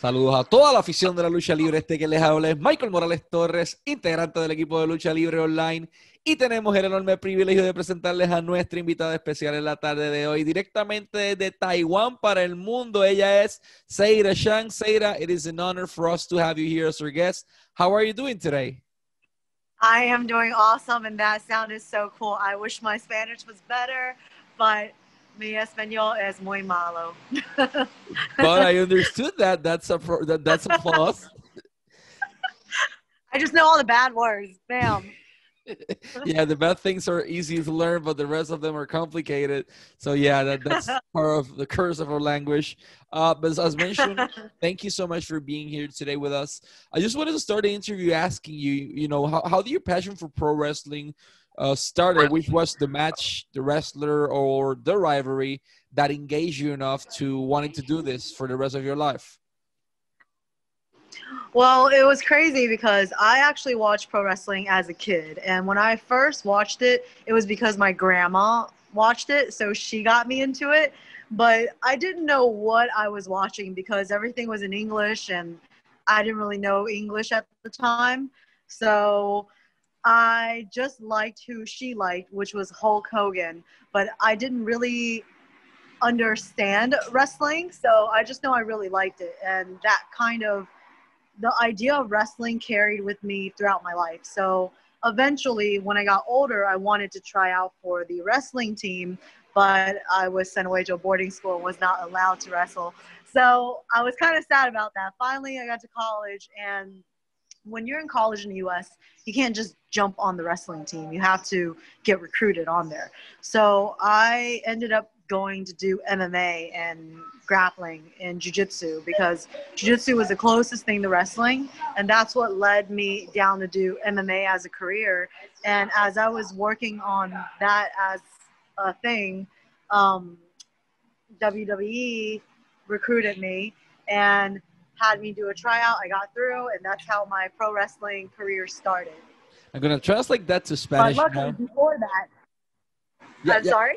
Saludos a toda la afición de la lucha libre. Este que les habla es Michael Morales Torres, integrante del equipo de lucha libre online. Y tenemos el enorme privilegio de presentarles a nuestra invitada especial en la tarde de hoy, directamente desde Taiwán para el mundo. Ella es Seira Shang. Seira, it is an honor for us to have you here as our guest. How are you doing today? I am doing awesome, and that sound is so cool. I wish my Spanish was better, but Mi español es muy malo. but I understood that. That's a that, that's a plus. I just know all the bad words. Bam. yeah, the bad things are easy to learn, but the rest of them are complicated. So yeah, that, that's part of the curse of our language. Uh, but as mentioned, thank you so much for being here today with us. I just wanted to start the interview asking you, you know, how, how did your passion for pro wrestling uh, started, which was the match, the wrestler, or the rivalry that engaged you enough to wanting to do this for the rest of your life? Well, it was crazy because I actually watched pro wrestling as a kid. And when I first watched it, it was because my grandma watched it. So she got me into it. But I didn't know what I was watching because everything was in English and I didn't really know English at the time. So I just liked who she liked, which was Hulk Hogan, but I didn't really understand wrestling. So I just know I really liked it. And that kind of the idea of wrestling carried with me throughout my life. So eventually, when I got older, I wanted to try out for the wrestling team, but I was sent away to a boarding school and was not allowed to wrestle. So I was kind of sad about that. Finally, I got to college and when you're in college in the US, you can't just jump on the wrestling team. You have to get recruited on there. So I ended up going to do MMA and grappling and jiu-jitsu because jiu-jitsu was the closest thing to wrestling and that's what led me down to do MMA as a career and as I was working on that as a thing um, WWE recruited me and had me do a tryout. I got through, and that's how my pro wrestling career started. I'm gonna translate that to Spanish. But luckily, before that, yeah, I'm yeah. sorry.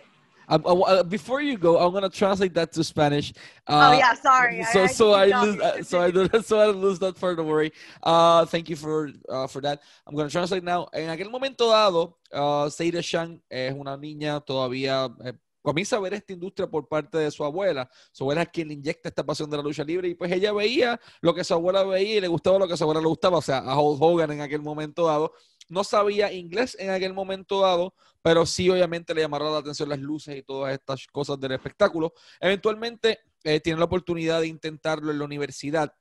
Um, uh, uh, before you go, I'm gonna translate that to Spanish. Uh, oh yeah, sorry. So I, so I, I lose uh, so I do, so I lose that part. Don't worry. Uh, thank you for uh, for that. I'm gonna translate now. En aquel momento dado, uh, Zeda Zhang es una niña todavía eh, comienza a ver esta industria por parte de su abuela. Su abuela es quien le inyecta esta pasión de la lucha libre y pues ella veía lo que su abuela veía y le gustaba lo que su abuela le gustaba. O sea, a Hulk Hogan en aquel momento dado. No sabía inglés en aquel momento dado, pero sí obviamente le llamaron la atención las luces y todas estas cosas del espectáculo. Eventualmente eh, tiene la oportunidad de intentarlo en la universidad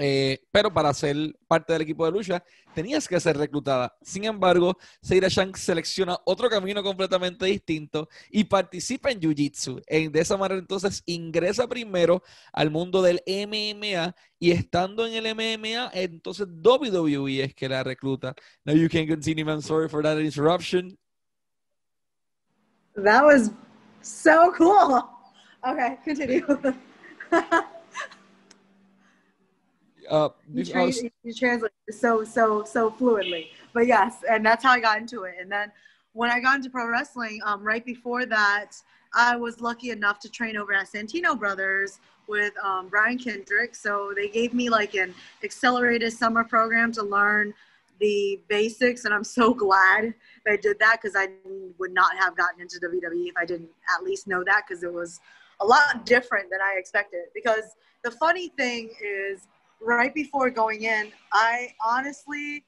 eh, pero para ser parte del equipo de lucha tenías que ser reclutada. Sin embargo, Seira Shang selecciona otro camino completamente distinto y participa en Jiu-Jitsu. De esa manera entonces ingresa primero al mundo del MMA y estando en el MMA, entonces WWE es que la recluta. Now you can continue, man. Sorry for that interruption. That was so cool. Okay, continue. uh, you, tra- you translate so so so fluidly. But yes, and that's how I got into it. And then when I got into pro wrestling, um, right before that, I was lucky enough to train over at Santino Brothers with um, Brian Kendrick. So they gave me like an accelerated summer program to learn the basics, and I'm so glad they did that because I would not have gotten into WWE if I didn't at least know that because it was a lot different than I expected. Because the funny thing is right before going in, I honestly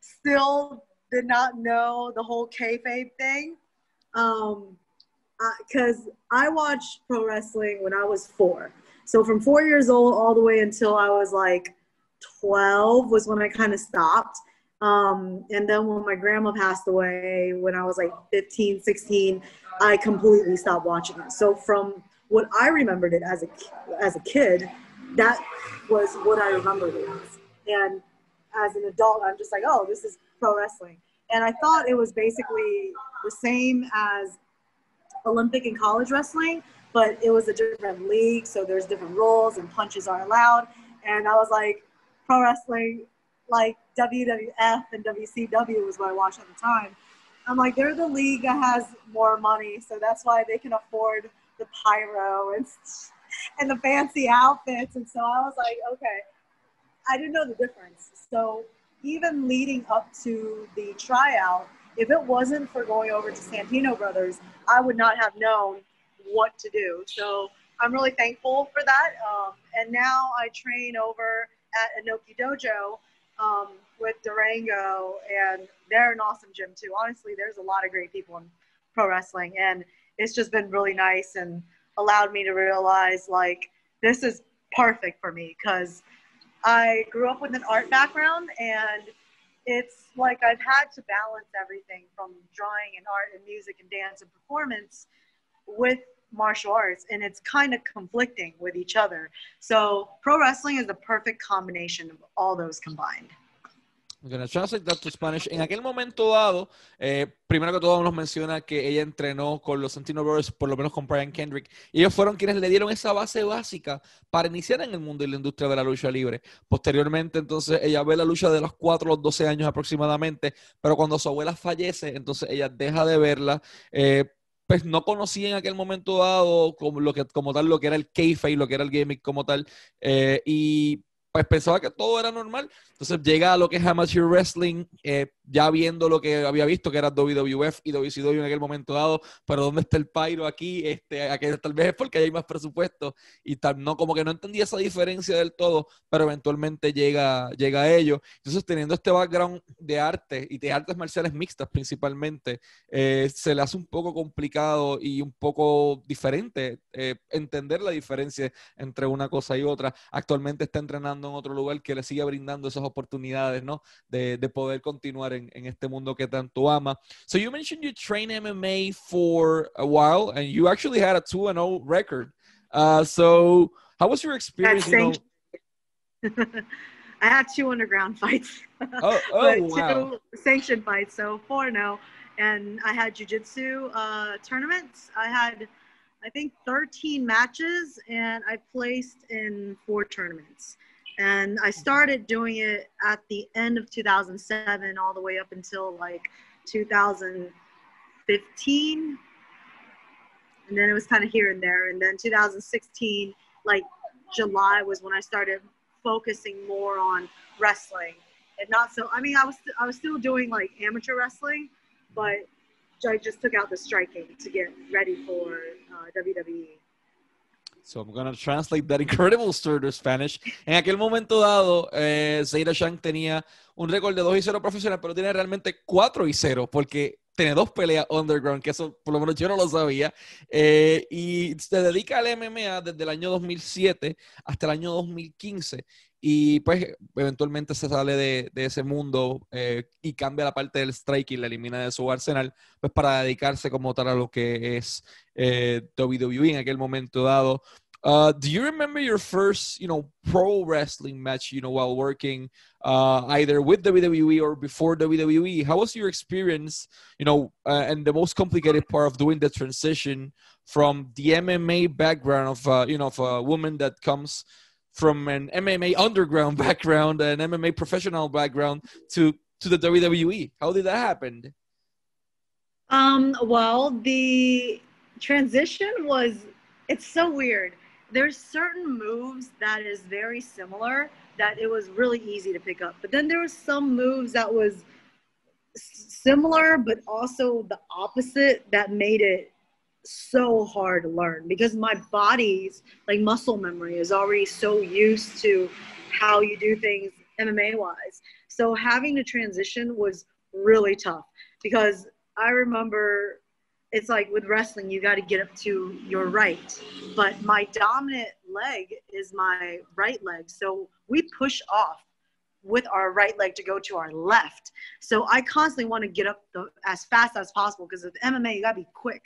still did not know the whole kayfabe thing. Um, because I watched pro wrestling when I was four. So from four years old all the way until I was like 12 was when I kind of stopped. Um, and then when my grandma passed away, when I was like 15, 16, I completely stopped watching it. So from what I remembered it as a as a kid, that was what I remembered it as. And as an adult, I'm just like, oh, this is pro wrestling. And I thought it was basically the same as Olympic and college wrestling, but it was a different league, so there's different rules and punches aren't allowed. And I was like, pro wrestling, like WWF and WCW was what I watched at the time. I'm like, they're the league that has more money, so that's why they can afford the pyro and and the fancy outfits. And so I was like, okay, I didn't know the difference. So even leading up to the tryout, if it wasn't for going over to Santino Brothers, I would not have known what to do. So I'm really thankful for that. Um, and now I train over at Anoki Dojo um, with Durango, and they're an awesome gym too. Honestly, there's a lot of great people in pro wrestling, and it's just been really nice and allowed me to realize like this is perfect for me because I grew up with an art background and it's like I've had to balance everything from drawing and art and music and dance and performance with martial arts and it's kind of conflicting with each other. So pro wrestling is the perfect combination of all those combined. Gonna translate that to Spanish. En aquel momento dado, eh, primero que todo nos menciona que ella entrenó con los Santino Brothers, por lo menos con Brian Kendrick. Y ellos fueron quienes le dieron esa base básica para iniciar en el mundo y la industria de la lucha libre. Posteriormente, entonces, ella ve la lucha de los 4 a los 12 años aproximadamente, pero cuando su abuela fallece, entonces ella deja de verla. Eh, pues no conocía en aquel momento dado como, lo que, como tal lo que era el kayfabe, lo que era el gimmick como tal, eh, y pues pensaba que todo era normal. Entonces llega a lo que es Amateur Wrestling, eh, ya viendo lo que había visto, que era WWF y WCW en aquel momento dado, pero ¿dónde está el Pyro aquí? Este, tal vez es porque hay más presupuesto y tal, no, como que no entendía esa diferencia del todo, pero eventualmente llega, llega a ello. Entonces, teniendo este background de arte y de artes marciales mixtas principalmente, eh, se le hace un poco complicado y un poco diferente eh, entender la diferencia entre una cosa y otra. Actualmente está entrenando en otro lugar que le sigue brindando esas oportunidades, ¿no? De, de poder continuar en, en este mundo que tanto ama. So you mentioned you train MMA for a while and you actually had a 2 and 0 record. Uh, so how was your experience? You know? I had two underground fights. Oh, oh wow. Two sanctioned fights, so 4 0. And I had jujitsu uh, tournaments. I had, I think, 13 matches, and I placed in four tournaments. And I started doing it at the end of 2007 all the way up until like 2015. And then it was kind of here and there. And then 2016, like July was when I started focusing more on wrestling and not so I mean I was I was still doing like amateur wrestling, but I just took out the striking to get ready for uh, WWE. So I'm gonna translate that incredible story to Spanish. En aquel momento dado, eh, Zaira Shang tenía un récord de 2 y 0 profesional, pero tiene realmente 4 y 0, porque tiene dos peleas underground, que eso por lo menos yo no lo sabía. Eh, y se dedica al MMA desde el año 2007 hasta el año 2015 y pues eventualmente se sale de, ese mundo eh, y cambia la parte del strike y la elimina de su arsenal, pues para dedicarse como tal a lo que es eh, WWE en aquel momento dado. Uh, do you remember your first, you know, pro wrestling match, you know, while working uh, either with WWE or before WWE? How was your experience, you know, uh, and the most complicated part of doing the transition from the MMA background of, uh, you know, of a woman that comes from an MMA underground background, an MMA professional background to to the WWE? How did that happen? Um, well, the transition was it's so weird. There's certain moves that is very similar that it was really easy to pick up. But then there was some moves that was similar but also the opposite that made it so hard to learn because my body's like muscle memory is already so used to how you do things MMA wise. So having to transition was really tough because I remember it's like with wrestling, you got to get up to your right, but my dominant leg is my right leg. So we push off with our right leg to go to our left. So I constantly want to get up the, as fast as possible because with MMA, you got to be quick.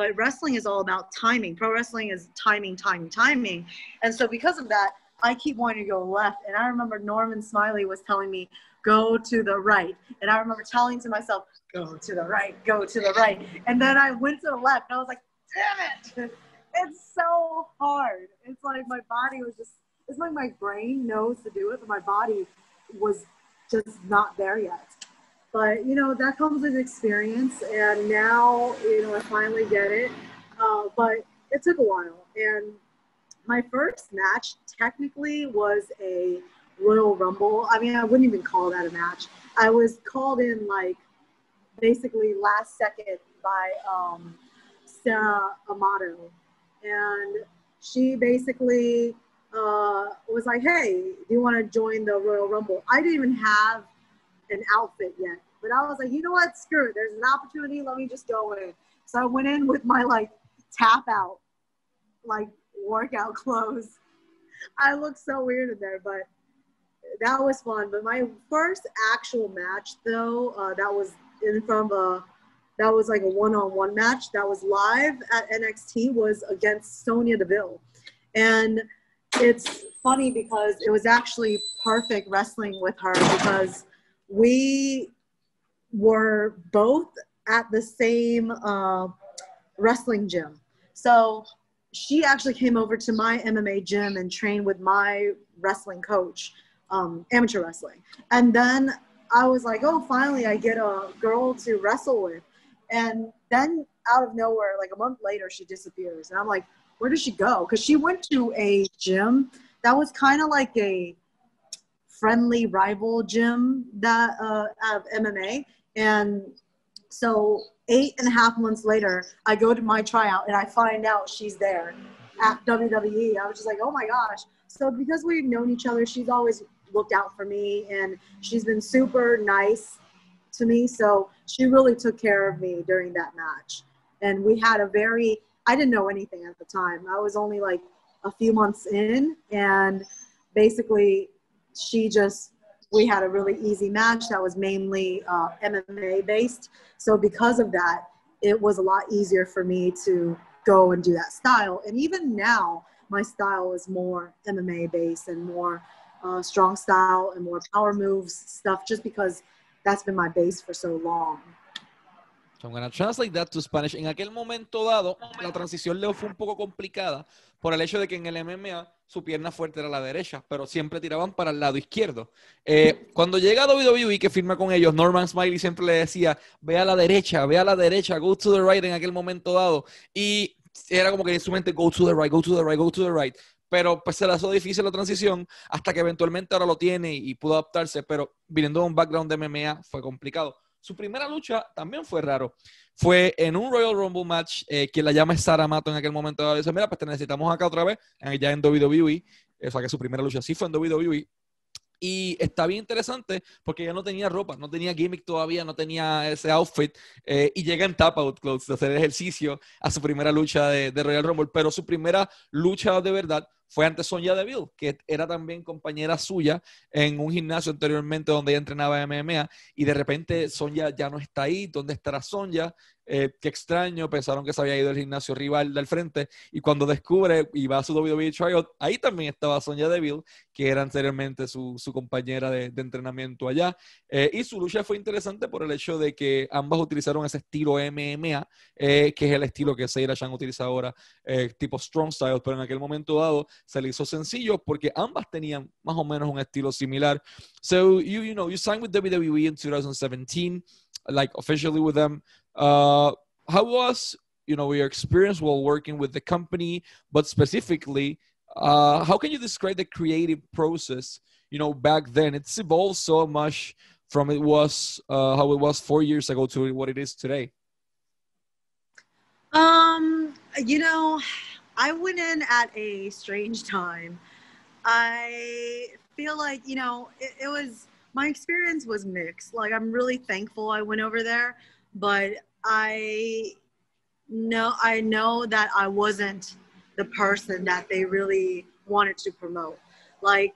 But wrestling is all about timing. Pro wrestling is timing, timing, timing. And so because of that, I keep wanting to go left. And I remember Norman Smiley was telling me, go to the right. And I remember telling to myself, go to the right, go to the right. And then I went to the left and I was like, damn it. It's so hard. It's like my body was just, it's like my brain knows to do it, but my body was just not there yet. But you know that comes with experience, and now you know I finally get it. Uh, but it took a while, and my first match technically was a Royal Rumble. I mean, I wouldn't even call that a match. I was called in like basically last second by um, Sarah Amato, and she basically uh, was like, "Hey, do you want to join the Royal Rumble?" I didn't even have an outfit yet, but I was like, "You know what? Screw it. There's an opportunity. Let me just go in." So I went in with my like tap out, like workout clothes. I looked so weird in there, but that was fun. But my first actual match, though, uh, that was in of a, that was like a one-on-one match that was live at NXT was against Sonya Deville, and it's funny because it was actually perfect wrestling with her because we were both at the same uh, wrestling gym. So she actually came over to my MMA gym and trained with my wrestling coach, um, amateur wrestling. And then I was like, oh, finally, I get a girl to wrestle with. And then out of nowhere, like a month later, she disappears. And I'm like, where did she go? Because she went to a gym that was kind of like a friendly rival gym that uh, of MMA. And so eight and a half months later, I go to my tryout and I find out she's there at WWE. I was just like, oh my gosh. So because we've known each other, she's always looked out for me and she's been super nice to me. So she really took care of me during that match. And we had a very, I didn't know anything at the time. I was only like a few months in and basically she just we had a really easy match that was mainly uh, MMA based. So because of that, it was a lot easier for me to go and do that style. And even now, my style is more MMA based and more uh, strong style and more power moves stuff, just because that's been my base for so long. So I'm going to translate that to Spanish. En aquel momento dado, la transición Leo fue un poco complicada por el hecho de que en el MMA su pierna fuerte era la derecha, pero siempre tiraban para el lado izquierdo. Eh, cuando llega WWE que firma con ellos, Norman Smiley siempre le decía, ve a la derecha, ve a la derecha, go to the right en aquel momento dado. Y era como que en su mente, go to the right, go to the right, go to the right. Pero pues se le hizo difícil la transición hasta que eventualmente ahora lo tiene y pudo adaptarse, pero viniendo de un background de MMA fue complicado. Su primera lucha también fue raro. Fue en un Royal Rumble match eh, que la llama Sara Mato en aquel momento. Dice, mira, pues te necesitamos acá otra vez, ya en WWE. O sea que su primera lucha sí fue en WWE. Y está bien interesante porque ella no tenía ropa, no tenía gimmick todavía, no tenía ese outfit. Eh, y llega en tap out clothes hacer ejercicio a su primera lucha de Royal Rumble. Pero su primera lucha de verdad fue ante Sonia Deville, que era también compañera suya en un gimnasio anteriormente donde ella entrenaba MMA y de repente Sonia ya no está ahí, ¿dónde estará Sonia? Eh, qué extraño, pensaron que se había ido al gimnasio rival del frente y cuando descubre y va a su WWE tryout, ahí también estaba Sonia Deville, que era anteriormente su, compañera de, entrenamiento allá. Eh, y su lucha fue interesante por el hecho de que ambas utilizaron ese estilo MMA, eh, que es el estilo que Seira Chan utiliza ahora, tipo Strong Style, pero en aquel momento dado se le hizo sencillo porque ambas tenían más o menos un estilo similar. So, you, you know, you signed with WWE in 2017, like officially with them. Uh, how was you know your experience while working with the company, but specifically, uh, how can you describe the creative process? You know, back then it's evolved so much from it was uh, how it was four years ago to what it is today. Um, you know, I went in at a strange time. I feel like you know it, it was my experience was mixed. Like I'm really thankful I went over there but I know I know that I wasn't the person that they really wanted to promote. Like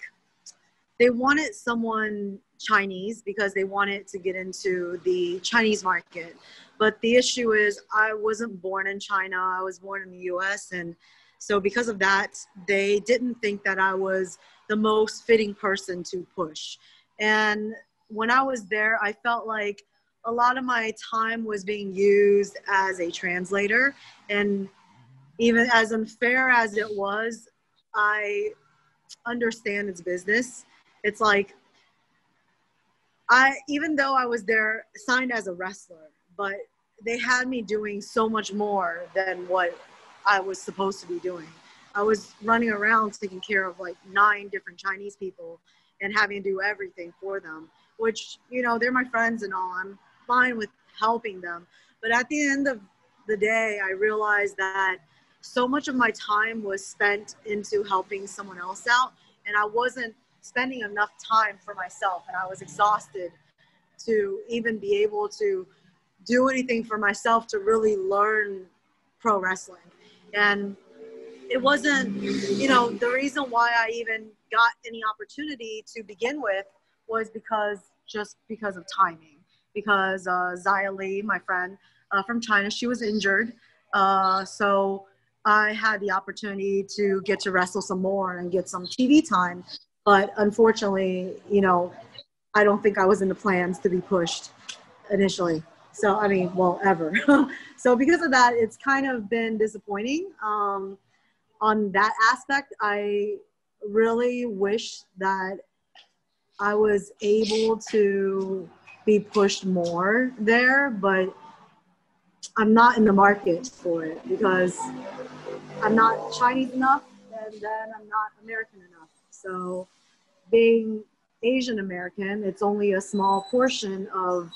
they wanted someone Chinese because they wanted to get into the Chinese market. But the issue is I wasn't born in China. I was born in the US and so because of that, they didn't think that I was the most fitting person to push. And when I was there, I felt like a lot of my time was being used as a translator. And even as unfair as it was i understand its business. It's like i even though i was there signed as a wrestler but they had me doing so much more than what i was supposed to be doing. I was running around taking care of like nine different Chinese people and having to do everything for them, which, you know, they're my friends and all. I'm fine with helping them. But at the end of the day, I realized that so much of my time was spent into helping someone else out, and I wasn't spending enough time for myself, and I was exhausted to even be able to do anything for myself to really learn pro wrestling. And it wasn't, you know, the reason why I even got any opportunity to begin with was because just because of timing. Because uh, Xia Li, my friend uh, from China, she was injured. Uh, so I had the opportunity to get to wrestle some more and get some TV time. But unfortunately, you know, I don't think I was in the plans to be pushed initially. So, I mean, well, ever. so, because of that, it's kind of been disappointing. Um, on that aspect, I really wish that I was able to be pushed more there, but I'm not in the market for it because I'm not Chinese enough and then I'm not American enough. So being Asian American, it's only a small portion of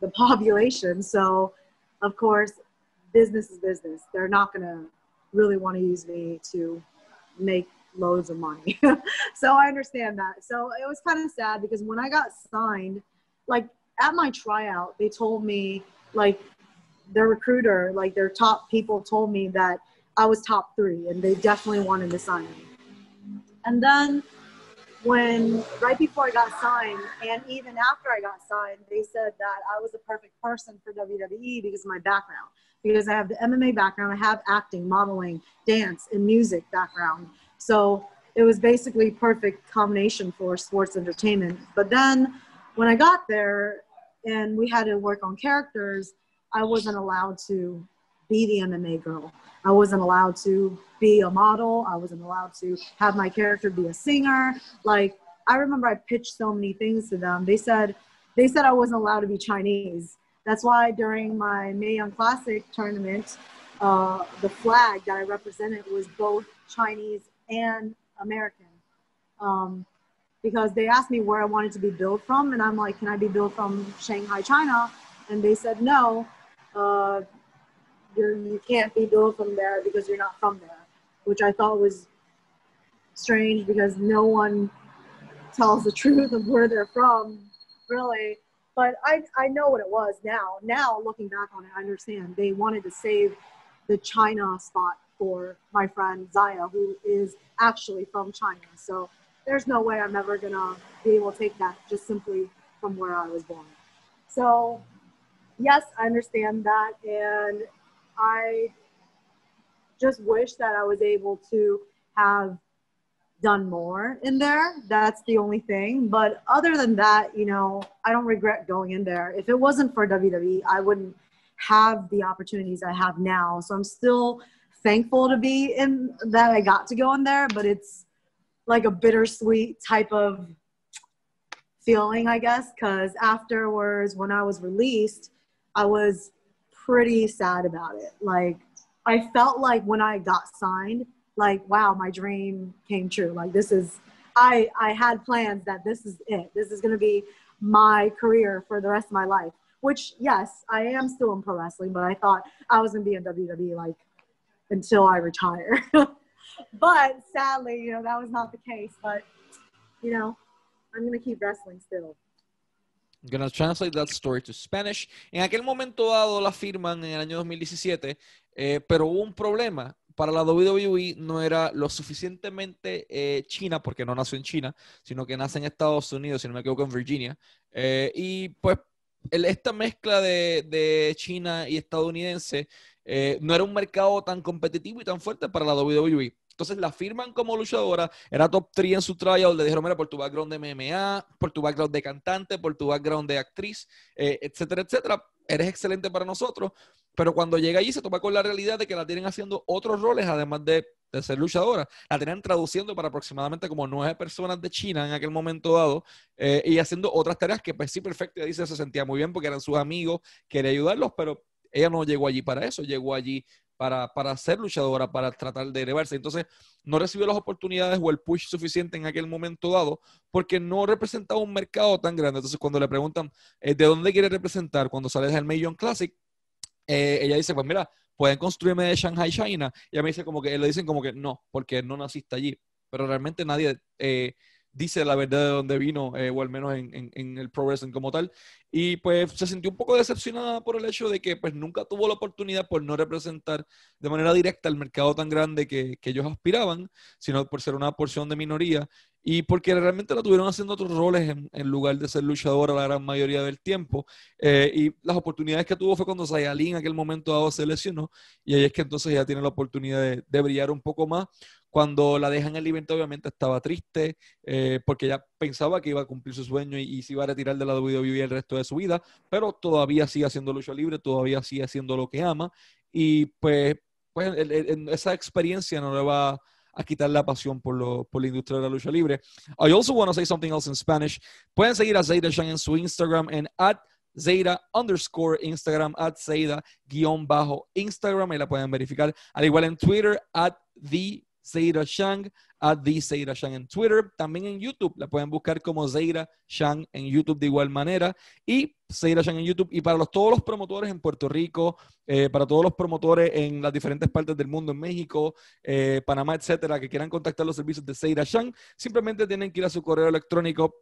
the population. So of course, business is business. They're not going to really want to use me to make loads of money. so I understand that. So it was kind of sad because when I got signed, like at my tryout, they told me like their recruiter, like their top people told me that I was top three and they definitely wanted to sign me. And then when right before I got signed and even after I got signed, they said that I was the perfect person for WWE because of my background. Because I have the MMA background, I have acting, modeling, dance, and music background. So it was basically perfect combination for sports entertainment. But then when I got there and we had to work on characters, I wasn't allowed to be the MMA girl. I wasn't allowed to be a model. I wasn't allowed to have my character be a singer. Like I remember I pitched so many things to them. They said they said I wasn't allowed to be Chinese. That's why during my Mae Young Classic tournament, uh, the flag that I represented was both Chinese and American. Um, because they asked me where I wanted to be billed from, and I'm like, can I be billed from Shanghai, China? And they said no. Uh, you're, you can't be billed from there because you're not from there, which I thought was strange because no one tells the truth of where they're from, really. But I, I know what it was now. Now, looking back on it, I understand. They wanted to save the China spot for my friend Zaya, who is actually from China. So there's no way I'm ever gonna be able to take that just simply from where I was born. So yes, I understand that, and I just wish that I was able to have done more in there. That's the only thing. But other than that, you know, I don't regret going in there. If it wasn't for WWE, I wouldn't have the opportunities I have now. So I'm still thankful to be in that I got to go in there, but it's like a bittersweet type of feeling, I guess, because afterwards, when I was released, I was pretty sad about it. Like, I felt like when I got signed, like, wow, my dream came true. Like, this is, I, I had plans that this is it. This is going to be my career for the rest of my life. Which, yes, I am still in pro wrestling, but I thought I was going to be in WWE like until I retire. but sadly, you know, that was not the case. But, you know, I'm going to keep wrestling still. I'm gonna translate that story to Spanish. En aquel momento dado la firman en el año 2017, eh, pero hubo un problema. Para la WWE no era lo suficientemente eh, China, porque no nació en China, sino que nace en Estados Unidos, si no me equivoco, en Virginia. Eh, y pues esta mezcla de, de, China y estadounidense eh, no era un mercado tan competitivo y tan fuerte para la WWE. Entonces la firman como luchadora, era top 3 en su tryout, le dijeron, mira, por tu background de MMA, por tu background de cantante, por tu background de actriz, eh, etcétera, etcétera, eres excelente para nosotros, pero cuando llega allí se toma con la realidad de que la tienen haciendo otros roles, además de, de ser luchadora, la tenían traduciendo para aproximadamente como nueve personas de China en aquel momento dado, eh, y haciendo otras tareas que pues sí, perfecto, dice, se sentía muy bien porque eran sus amigos, quería ayudarlos, pero ella no llegó allí para eso, llegó allí para, para ser luchadora, para tratar de elevarse. Entonces, no recibió las oportunidades o el push suficiente en aquel momento dado porque no representaba un mercado tan grande. Entonces, cuando le preguntan eh, de dónde quiere representar cuando sale del Million Classic, eh, ella dice, pues mira, pueden construirme de Shanghai, China. Y a mí dice como que, le dicen como que no, porque no naciste allí. Pero realmente nadie eh, dice la verdad de dónde vino, o al menos en, en, el pro como tal. Y pues se sintió un poco decepcionada por el hecho de que pues nunca tuvo la oportunidad por no representar de manera directa el mercado tan grande que, que ellos aspiraban, sino por ser una porción de minoría y porque realmente la tuvieron haciendo otros roles en, lugar de ser luchadora la gran mayoría del tiempo. Eh, y las oportunidades que tuvo fue cuando Sayalin en aquel momento dado se lesionó y ahí es que entonces ya tiene la oportunidad de, brillar un poco más. Cuando la dejan en el evento obviamente estaba triste eh, porque ya pensaba que iba a cumplir su sueño y, se iba a retirar de la WWE el resto de su vida, pero todavía sigue haciendo lucha libre, todavía sigue haciendo lo que ama y pues, pues esa experiencia no le va a quitar la pasión por, lo, por la industria de la lucha libre. I also want to say something else in Spanish. Pueden seguir a Zayda Shang en su Instagram en at Zayda underscore Instagram, at Zayda guion bajo Instagram, ahí la pueden verificar. Al igual en Twitter, at the Zaira Shang, a The Zaira Shang en Twitter, también en YouTube, la pueden buscar como Zaira Shang en YouTube de igual manera, y Zaira Shang en YouTube, y para todos los promotores en Puerto Rico, eh, para todos los promotores en las diferentes partes del mundo, en México, eh, Panamá, etcétera, que quieran contactar los servicios de Zaira Shang, simplemente tienen que ir a su correo electrónico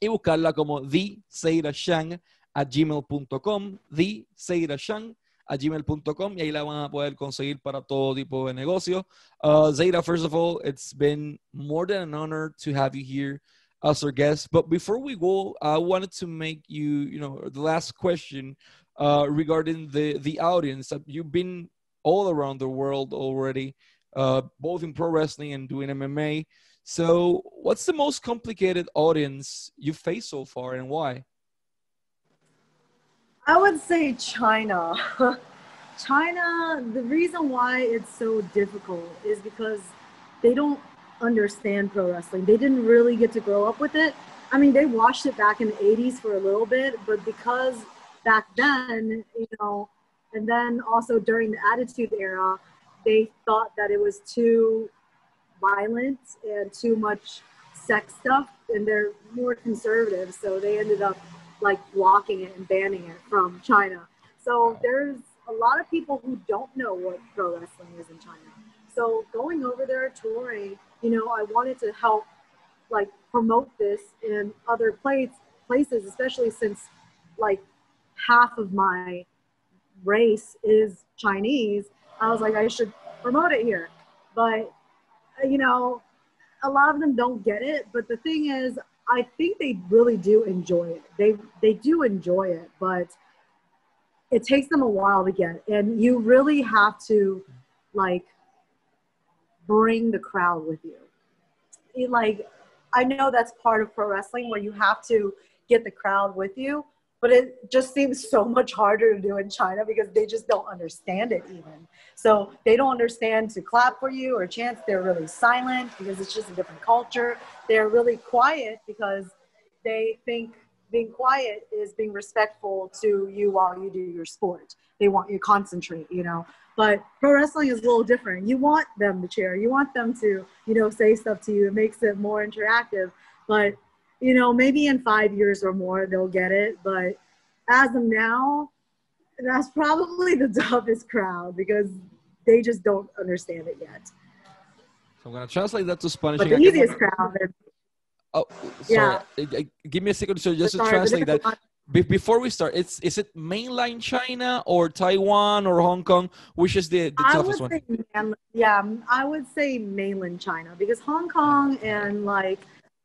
y buscarla como The Zaira Shang a gmail.com, The Zaira Shang a gmail.com y ahí la van a poder conseguir para todo tipo de negocio. Uh, Zeda, first of all, it's been more than an honor to have you here as our guest. But before we go, I wanted to make you, you know, the last question uh, regarding the the audience. You've been all around the world already, uh, both in pro wrestling and doing MMA. So, what's the most complicated audience you've faced so far, and why? I would say China. China, the reason why it's so difficult is because they don't understand pro wrestling. They didn't really get to grow up with it. I mean, they watched it back in the 80s for a little bit, but because back then, you know, and then also during the Attitude Era, they thought that it was too violent and too much sex stuff, and they're more conservative, so they ended up like blocking it and banning it from China. So there's a lot of people who don't know what pro wrestling is in China. So going over there touring, you know, I wanted to help like promote this in other place, places, especially since like half of my race is Chinese. I was like, I should promote it here. But, uh, you know, a lot of them don't get it. But the thing is, I think they really do enjoy it. They they do enjoy it, but it takes them a while to get. And you really have to like bring the crowd with you. It, like I know that's part of pro wrestling where you have to get the crowd with you, but it just seems so much harder to do in China because they just don't understand it even. So they don't understand to clap for you or chant. They're really silent because it's just a different culture. They're really quiet because they think being quiet is being respectful to you while you do your sport. They want you to concentrate, you know. But pro wrestling is a little different. You want them to cheer. You want them to, you know, say stuff to you. It makes it more interactive. But you know, maybe in five years or more they'll get it. But as of now, that's probably the toughest crowd because they just don't understand it yet. So I'm gonna translate that to Spanish. But the easiest crowd. Is, oh, sorry. Yeah. Give me a second so just to translate that. Be- before we start, it's is it mainland China or Taiwan or Hong Kong? Which is the, the toughest one? Yeah, I would say mainland China because Hong Kong and like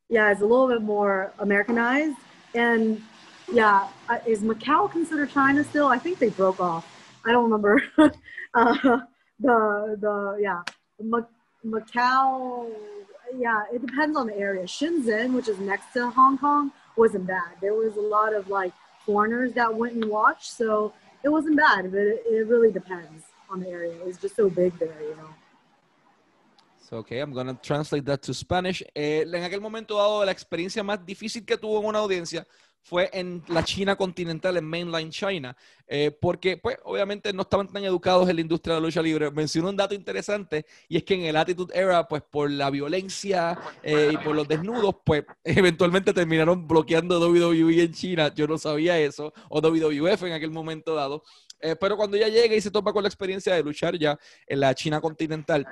yeah, it's a little bit more Americanized. And yeah, is Macau considered China still? I think they broke off. I don't remember. uh, the the yeah, Macau. Yeah, it depends on the area. Shenzhen, which is next to Hong Kong, wasn't bad. There was a lot of like foreigners that went and watched, so it wasn't bad. But it, it really depends on the area. It's just so big there, you know. So, okay, I'm going to translate that to Spanish. Eh, en aquel momento dado, la experiencia más difícil que tuvo en una audiencia fue en la China continental, en mainline China, eh, porque pues obviamente no estaban tan educados en la industria de la lucha libre. Mencionó un dato interesante y es que en el Attitude Era, pues por la violencia eh, y por los desnudos, pues eventualmente terminaron bloqueando WWE en China. Yo no sabía eso, o WWF en aquel momento dado. Eh, pero cuando ella llega y se topa con la experiencia de luchar ya en la China continental,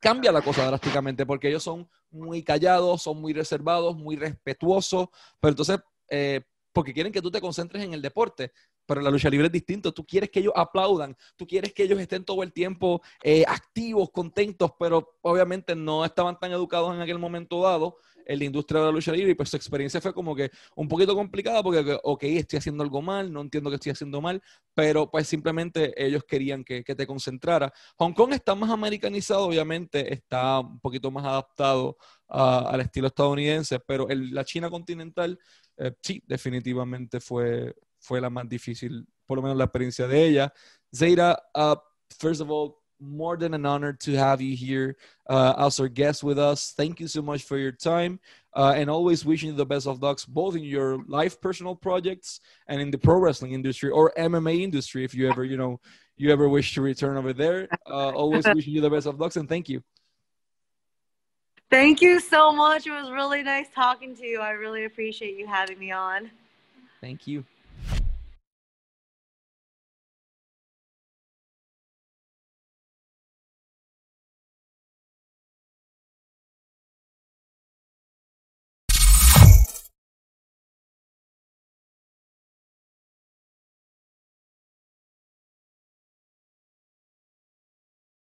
cambia la cosa drásticamente porque ellos son muy callados, son muy reservados, muy respetuosos, pero entonces eh, porque quieren que tú te concentres en el deporte. Pero la lucha libre es distinto. Tú quieres que ellos aplaudan, tú quieres que ellos estén todo el tiempo eh, activos, contentos, pero obviamente no estaban tan educados en aquel momento dado en la industria de la lucha libre y pues su experiencia fue como que un poquito complicada porque, ok, estoy haciendo algo mal, no entiendo que estoy haciendo mal, pero pues simplemente ellos querían que, te concentrara. Hong Kong está más americanizado, obviamente, está un poquito más adaptado al estilo estadounidense, pero la China continental eh, sí, definitivamente fue, fue la más difícil, por lo menos la experiencia de ella. Zaira, uh, first of all, more than an honor to have you here uh, as our guest with us. Thank you so much for your time uh, and always wishing you the best of luck, both in your life personal projects and in the pro wrestling industry or MMA industry, if you ever, you know, you ever wish to return over there. Uh, always wishing you the best of luck and thank you. Thank you so much. It was really nice talking to you. I really appreciate you having me on. Thank you.